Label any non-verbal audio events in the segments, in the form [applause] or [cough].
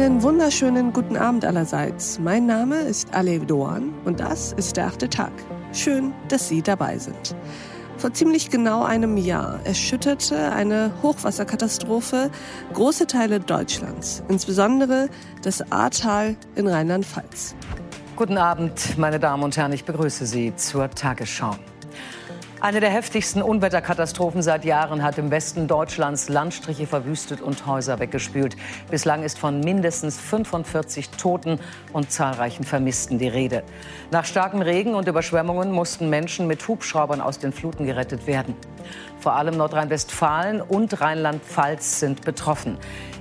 Einen wunderschönen guten Abend allerseits. Mein Name ist Alev Doan und das ist der achte Tag. Schön, dass Sie dabei sind. Vor ziemlich genau einem Jahr erschütterte eine Hochwasserkatastrophe große Teile Deutschlands, insbesondere das Ahrtal in Rheinland-Pfalz. Guten Abend, meine Damen und Herren, ich begrüße Sie zur Tagesschau. Eine der heftigsten Unwetterkatastrophen seit Jahren hat im Westen Deutschlands Landstriche verwüstet und Häuser weggespült. Bislang ist von mindestens 45 Toten und zahlreichen Vermissten die Rede. Nach starkem Regen und Überschwemmungen mussten Menschen mit Hubschraubern aus den Fluten gerettet werden. Vor allem Nordrhein-Westfalen und Rheinland-Pfalz sind betroffen.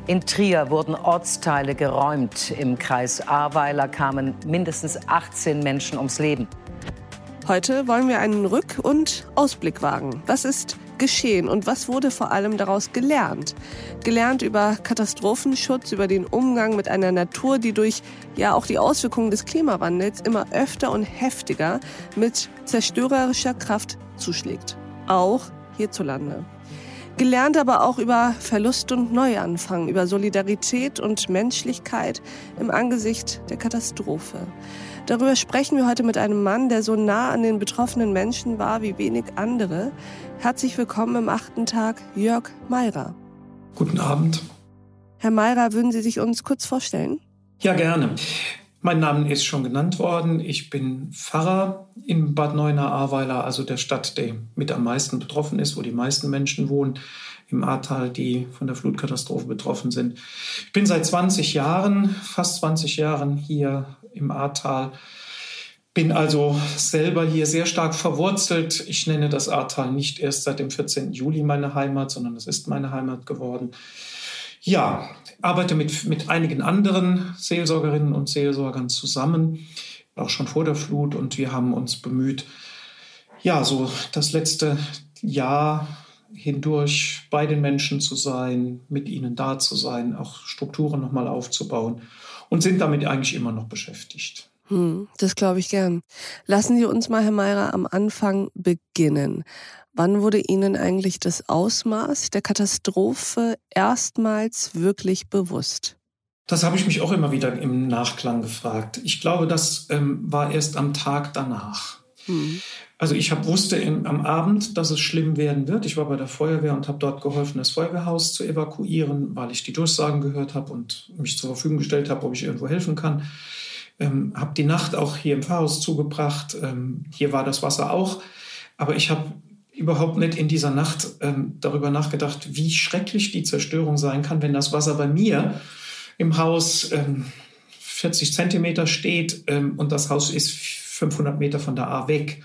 In Trier wurden Ortsteile geräumt. Im Kreis Ahrweiler kamen mindestens 18 Menschen ums Leben. Heute wollen wir einen Rück- und Ausblick wagen. Was ist geschehen und was wurde vor allem daraus gelernt? Gelernt über Katastrophenschutz, über den Umgang mit einer Natur, die durch ja auch die Auswirkungen des Klimawandels immer öfter und heftiger mit zerstörerischer Kraft zuschlägt. Auch hierzulande. Gelernt aber auch über Verlust und Neuanfang, über Solidarität und Menschlichkeit im Angesicht der Katastrophe. Darüber sprechen wir heute mit einem Mann, der so nah an den betroffenen Menschen war wie wenig andere. Herzlich willkommen im achten Tag, Jörg Meirer. Guten Abend. Herr Meirer, würden Sie sich uns kurz vorstellen? Ja, gerne. Mein Name ist schon genannt worden. Ich bin Pfarrer in Bad Neuenahr-Ahrweiler, also der Stadt, die mit am meisten betroffen ist, wo die meisten Menschen wohnen im Ahrtal, die von der Flutkatastrophe betroffen sind. Ich bin seit 20 Jahren, fast 20 Jahren hier im Ahrtal. Bin also selber hier sehr stark verwurzelt. Ich nenne das Ahrtal nicht erst seit dem 14. Juli meine Heimat, sondern es ist meine Heimat geworden. Ja, arbeite mit, mit einigen anderen Seelsorgerinnen und Seelsorgern zusammen, auch schon vor der Flut. Und wir haben uns bemüht, ja, so das letzte Jahr hindurch bei den Menschen zu sein, mit ihnen da zu sein, auch Strukturen nochmal aufzubauen und sind damit eigentlich immer noch beschäftigt. Hm, das glaube ich gern. Lassen Sie uns mal, Herr Meirer, am Anfang beginnen. Wann wurde Ihnen eigentlich das Ausmaß der Katastrophe erstmals wirklich bewusst? Das habe ich mich auch immer wieder im Nachklang gefragt. Ich glaube, das ähm, war erst am Tag danach. Hm. Also ich hab, wusste im, am Abend, dass es schlimm werden wird. Ich war bei der Feuerwehr und habe dort geholfen, das Feuerwehrhaus zu evakuieren, weil ich die Durchsagen gehört habe und mich zur Verfügung gestellt habe, ob ich irgendwo helfen kann. Ähm, habe die Nacht auch hier im Pfarrhaus zugebracht. Ähm, hier war das Wasser auch. Aber ich habe überhaupt nicht in dieser Nacht ähm, darüber nachgedacht, wie schrecklich die Zerstörung sein kann, wenn das Wasser bei mir im Haus 40 ähm, Zentimeter steht ähm, und das Haus ist 500 Meter von der A weg.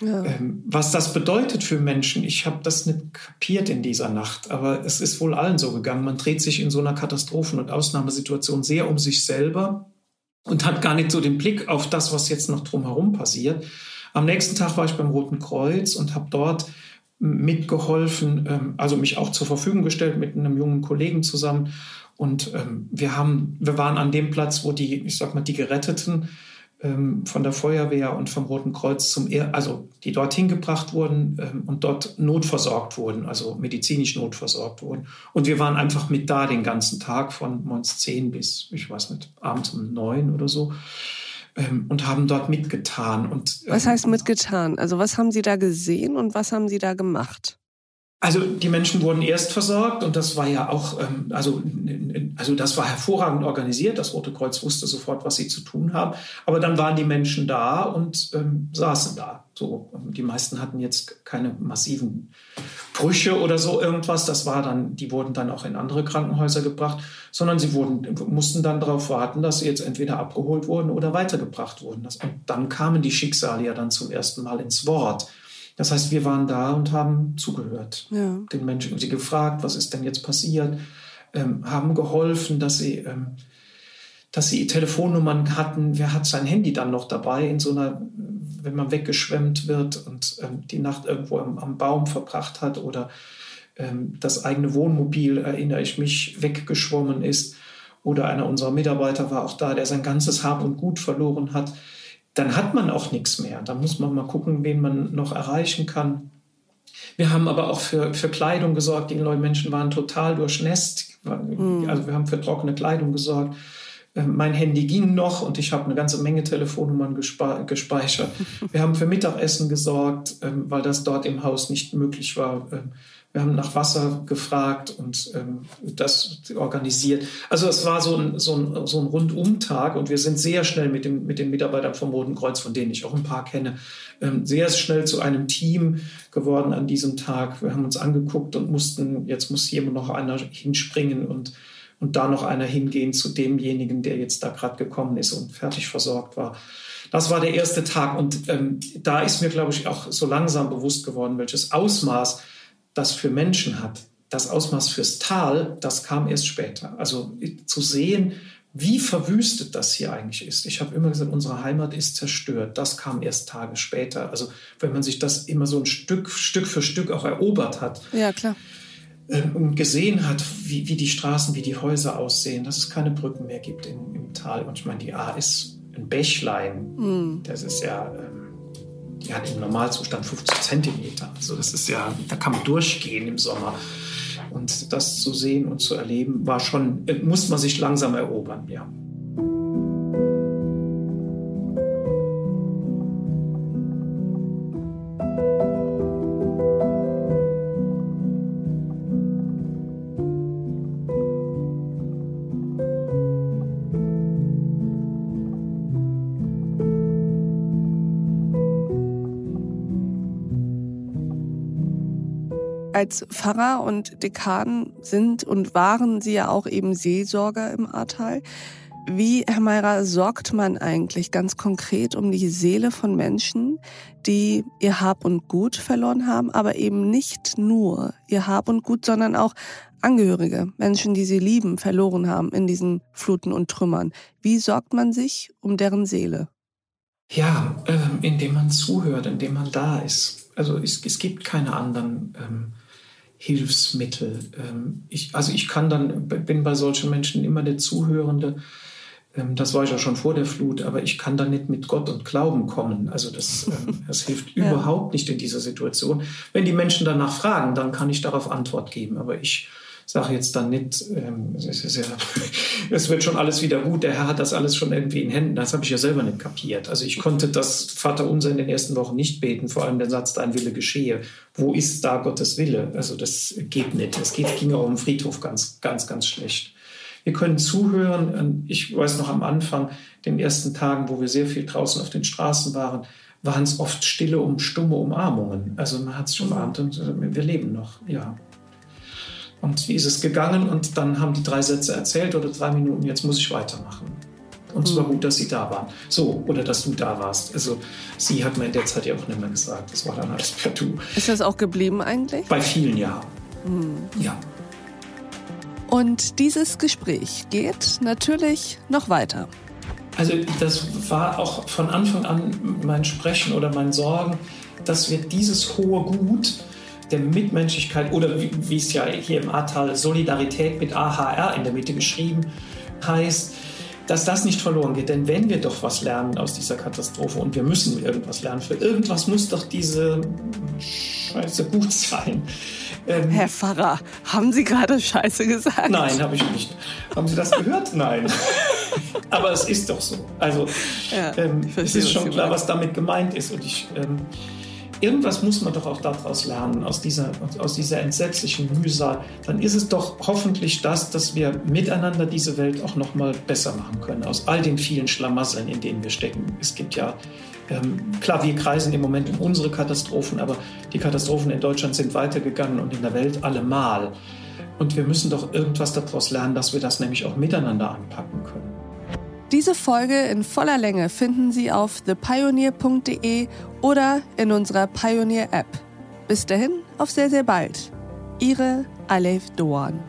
Ja. Ähm, was das bedeutet für Menschen, ich habe das nicht kapiert in dieser Nacht, aber es ist wohl allen so gegangen. Man dreht sich in so einer Katastrophen- und Ausnahmesituation sehr um sich selber und hat gar nicht so den Blick auf das, was jetzt noch drumherum passiert. Am nächsten Tag war ich beim Roten Kreuz und habe dort mitgeholfen, ähm, also mich auch zur Verfügung gestellt mit einem jungen Kollegen zusammen. Und ähm, wir haben, wir waren an dem Platz, wo die, ich sag mal, die Geretteten ähm, von der Feuerwehr und vom Roten Kreuz zum, er also die dorthin gebracht wurden ähm, und dort notversorgt wurden, also medizinisch notversorgt wurden. Und wir waren einfach mit da den ganzen Tag von morgens zehn bis, ich weiß nicht, abends um neun oder so ähm, und haben dort mitgetan. Und, was heißt mitgetan? Also was haben Sie da gesehen und was haben Sie da gemacht? Also die Menschen wurden erst versorgt und das war ja auch, ähm, also, also das war hervorragend organisiert. Das Rote Kreuz wusste sofort, was sie zu tun haben. Aber dann waren die Menschen da und ähm, saßen da. So, die meisten hatten jetzt keine massiven Brüche oder so irgendwas. Das war dann, die wurden dann auch in andere Krankenhäuser gebracht, sondern sie wurden, mussten dann darauf warten, dass sie jetzt entweder abgeholt wurden oder weitergebracht wurden. Das, und dann kamen die Schicksale ja dann zum ersten Mal ins Wort. Das heißt, wir waren da und haben zugehört, ja. den Menschen, sie gefragt, was ist denn jetzt passiert, ähm, haben geholfen, dass sie, ähm, dass sie Telefonnummern hatten. Wer hat sein Handy dann noch dabei in so einer, wenn man weggeschwemmt wird und ähm, die Nacht irgendwo am, am, Baum verbracht hat oder ähm, das eigene Wohnmobil, erinnere ich mich, weggeschwommen ist. Oder einer unserer Mitarbeiter war auch da, der sein ganzes Hab und Gut verloren hat dann hat man auch nichts mehr. Da muss man mal gucken, wen man noch erreichen kann. Wir haben aber auch für, für Kleidung gesorgt. Die Leute Menschen waren total durchnässt, Mhm. Also wir haben für trockene Kleidung gesorgt. Ähm, mein Handy ging noch und ich habe eine ganze Menge Telefonnummern gespeichert. [laughs] Wir haben für Mittagessen gesorgt, ähm, weil das dort im Haus nicht möglich war. Ähm, wir haben nach Wasser gefragt und das organisiert. Also es war so ein, so ein, so ein Rundumtag und wir sind sehr schnell mit, dem, mit den Mitarbeitern vom Roten Kreuz, von denen ich auch ein paar kenne, sehr schnell zu einem Team geworden an diesem Tag. Wir haben uns angeguckt und mussten, jetzt muss hier noch einer hinspringen und und da noch einer hingehen zu demjenigen, der jetzt da gerade gekommen ist und fertig versorgt war. Das war der erste Tag und ähm, da ist mir, glaube ich, auch so langsam bewusst geworden, welches Ausmaß das für Menschen hat. Das Ausmaß fürs Tal, das kam erst später. Also zu sehen, wie verwüstet das hier eigentlich ist. Ich habe immer gesagt, unsere Heimat ist zerstört. Das kam erst Tage später. Also wenn man sich das immer so ein Stück, Stück für Stück auch erobert hat. Ja, klar und gesehen hat, wie, wie die Straßen, wie die Häuser aussehen, dass es keine Brücken mehr gibt in, im Tal. Und ich meine, die A ist ein Bächlein. Mhm. Das ist ja, ähm, die hat im Normalzustand 50 Zentimeter. Also das ist ja, da kann man durchgehen im Sommer. Und das zu sehen und zu erleben, war schon, äh, muss man sich langsam erobern, ja. Als Pfarrer und Dekan sind und waren Sie ja auch eben Seelsorger im Ahrtal. Wie, Herr Meirer, sorgt man eigentlich ganz konkret um die Seele von Menschen, die ihr Hab und Gut verloren haben, aber eben nicht nur ihr Hab und Gut, sondern auch Angehörige, Menschen, die sie lieben, verloren haben in diesen Fluten und Trümmern. Wie sorgt man sich um deren Seele? Ja, äh, indem man zuhört, indem man da ist. Also es, es gibt keine anderen ähm, Hilfsmittel. Ähm, ich, also ich kann dann, bin bei solchen Menschen immer der Zuhörende. Ähm, das war ich ja schon vor der Flut, aber ich kann da nicht mit Gott und Glauben kommen. Also das, ähm, [laughs] das hilft ja. überhaupt nicht in dieser Situation. Wenn die Menschen danach fragen, dann kann ich darauf Antwort geben. Aber ich sage jetzt dann nicht, ähm, es, ja, [laughs] es wird schon alles wieder gut, der Herr hat das alles schon irgendwie in Händen. Das habe ich ja selber nicht kapiert. Also ich konnte das Vaterunser in den ersten Wochen nicht beten, vor allem den Satz, dein Wille geschehe. Wo ist da Gottes Wille? Also das geht nicht. Es geht, ging auch im Friedhof ganz, ganz, ganz schlecht. Wir können zuhören. Ich weiß noch am Anfang, den ersten Tagen, wo wir sehr viel draußen auf den Straßen waren, waren es oft stille, um stumme Umarmungen. Also man hat es umarmt und wir leben noch, ja. Und wie ist es gegangen? Und dann haben die drei Sätze erzählt oder drei Minuten, jetzt muss ich weitermachen. Und es war mhm. gut, dass sie da waren. So, oder dass du da warst. Also, sie hat mir in der Zeit ja auch nicht mehr gesagt. Das war dann alles per Du. Ist das auch geblieben eigentlich? Bei vielen ja. Mhm. Ja. Und dieses Gespräch geht natürlich noch weiter. Also, das war auch von Anfang an mein Sprechen oder mein Sorgen, dass wir dieses hohe Gut, der Mitmenschlichkeit oder wie, wie es ja hier im Ahrtal Solidarität mit AHR in der Mitte geschrieben heißt, dass das nicht verloren geht. Denn wenn wir doch was lernen aus dieser Katastrophe und wir müssen irgendwas lernen, für irgendwas muss doch diese Scheiße gut sein. Ähm, Herr Pfarrer, haben Sie gerade Scheiße gesagt? Nein, habe ich nicht. Haben Sie das gehört? [laughs] Nein. Aber es ist doch so. Also ja, ähm, es ist schon klar, was damit gemeint ist. Und ich ähm, irgendwas muss man doch auch daraus lernen, aus dieser, aus dieser entsetzlichen Mühsal. Dann ist es doch hoffentlich das, dass wir miteinander diese Welt auch noch mal besser machen können, aus all den vielen Schlamasseln, in denen wir stecken. Es gibt ja, ähm, klar, wir kreisen im Moment um unsere Katastrophen, aber die Katastrophen in Deutschland sind weitergegangen und in der Welt allemal. Und wir müssen doch irgendwas daraus lernen, dass wir das nämlich auch miteinander anpacken können. Diese Folge in voller Länge finden Sie auf thepioneer.de oder in unserer Pioneer App. Bis dahin, auf sehr, sehr bald. Ihre Alef Doan.